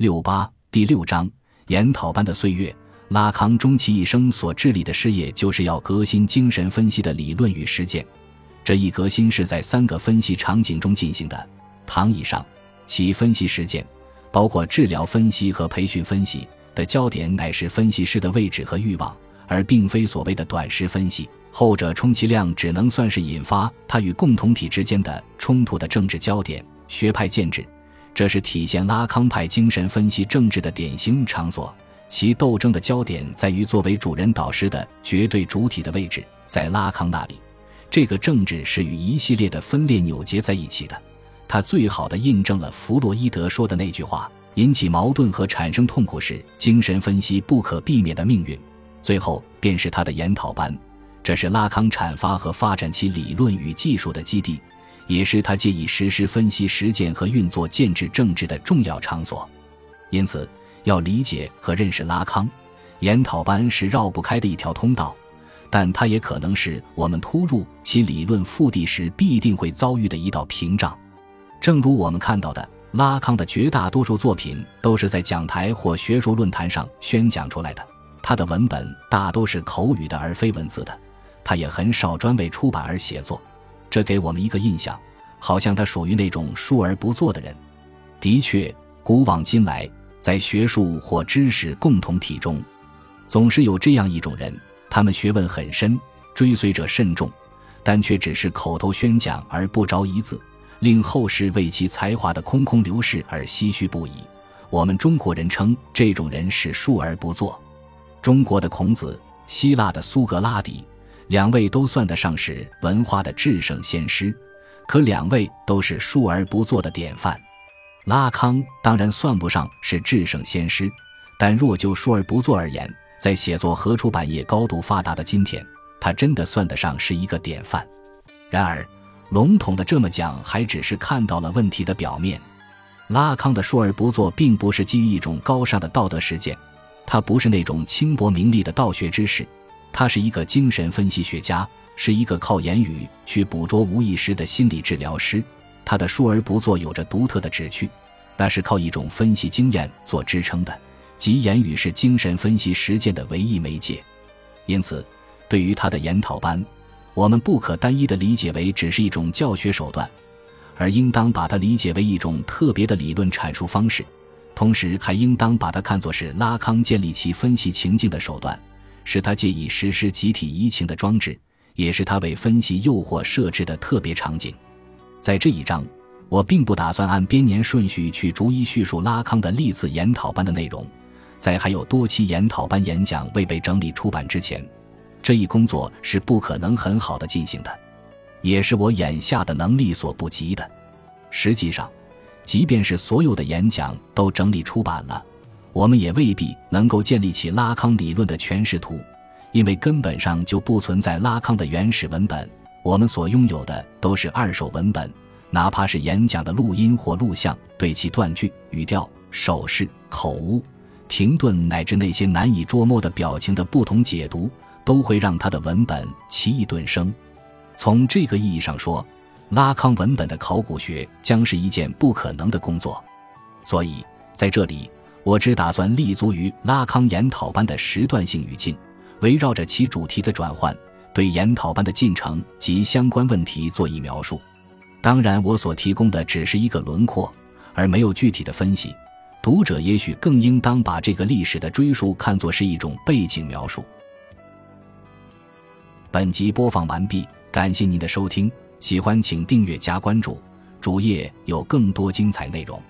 六八第六章研讨班的岁月。拉康终其一生所致力的事业，就是要革新精神分析的理论与实践。这一革新是在三个分析场景中进行的。躺椅上，其分析实践包括治疗分析和培训分析的焦点乃是分析师的位置和欲望，而并非所谓的短时分析。后者充其量只能算是引发他与共同体之间的冲突的政治焦点、学派建制。这是体现拉康派精神分析政治的典型场所。其斗争的焦点在于作为主人导师的绝对主体的位置。在拉康那里，这个政治是与一系列的分裂扭结在一起的。他最好的印证了弗洛伊德说的那句话：引起矛盾和产生痛苦是精神分析不可避免的命运。最后便是他的研讨班。这是拉康阐发和发展其理论与技术的基地，也是他借以实施分析实践和运作建制政治的重要场所。因此，要理解和认识拉康，研讨班是绕不开的一条通道，但它也可能是我们突入其理论腹地时必定会遭遇的一道屏障。正如我们看到的，拉康的绝大多数作品都是在讲台或学术论坛上宣讲出来的，他的文本大都是口语的而非文字的。他也很少专为出版而写作，这给我们一个印象，好像他属于那种述而不作的人。的确，古往今来，在学术或知识共同体中，总是有这样一种人，他们学问很深，追随者甚众，但却只是口头宣讲而不着一字，令后世为其才华的空空流逝而唏嘘不已。我们中国人称这种人是述而不作。中国的孔子，希腊的苏格拉底。两位都算得上是文化的至圣先师，可两位都是述而不作的典范。拉康当然算不上是至圣先师，但若就述而不作而言，在写作和出版业高度发达的今天，他真的算得上是一个典范。然而，笼统的这么讲，还只是看到了问题的表面。拉康的述而不作，并不是基于一种高尚的道德实践，他不是那种轻薄名利的道学之士。他是一个精神分析学家，是一个靠言语去捕捉无意识的心理治疗师。他的疏而不作有着独特的旨趣，那是靠一种分析经验做支撑的，即言语是精神分析实践的唯一媒介。因此，对于他的研讨班，我们不可单一的理解为只是一种教学手段，而应当把它理解为一种特别的理论阐述方式，同时还应当把它看作是拉康建立其分析情境的手段。是他借以实施集体移情的装置，也是他为分析诱惑设置的特别场景。在这一章，我并不打算按编年顺序去逐一叙述拉康的历次研讨班的内容。在还有多期研讨班演讲未被整理出版之前，这一工作是不可能很好的进行的，也是我眼下的能力所不及的。实际上，即便是所有的演讲都整理出版了。我们也未必能够建立起拉康理论的诠释图，因为根本上就不存在拉康的原始文本。我们所拥有的都是二手文本，哪怕是演讲的录音或录像，对其断句、语调、手势、口误、停顿乃至那些难以捉摸的表情的不同解读，都会让他的文本奇异顿生。从这个意义上说，拉康文本的考古学将是一件不可能的工作。所以，在这里。我只打算立足于拉康研讨班的时段性语境，围绕着其主题的转换，对研讨班的进程及相关问题做一描述。当然，我所提供的只是一个轮廓，而没有具体的分析。读者也许更应当把这个历史的追溯看作是一种背景描述。本集播放完毕，感谢您的收听，喜欢请订阅加关注，主页有更多精彩内容。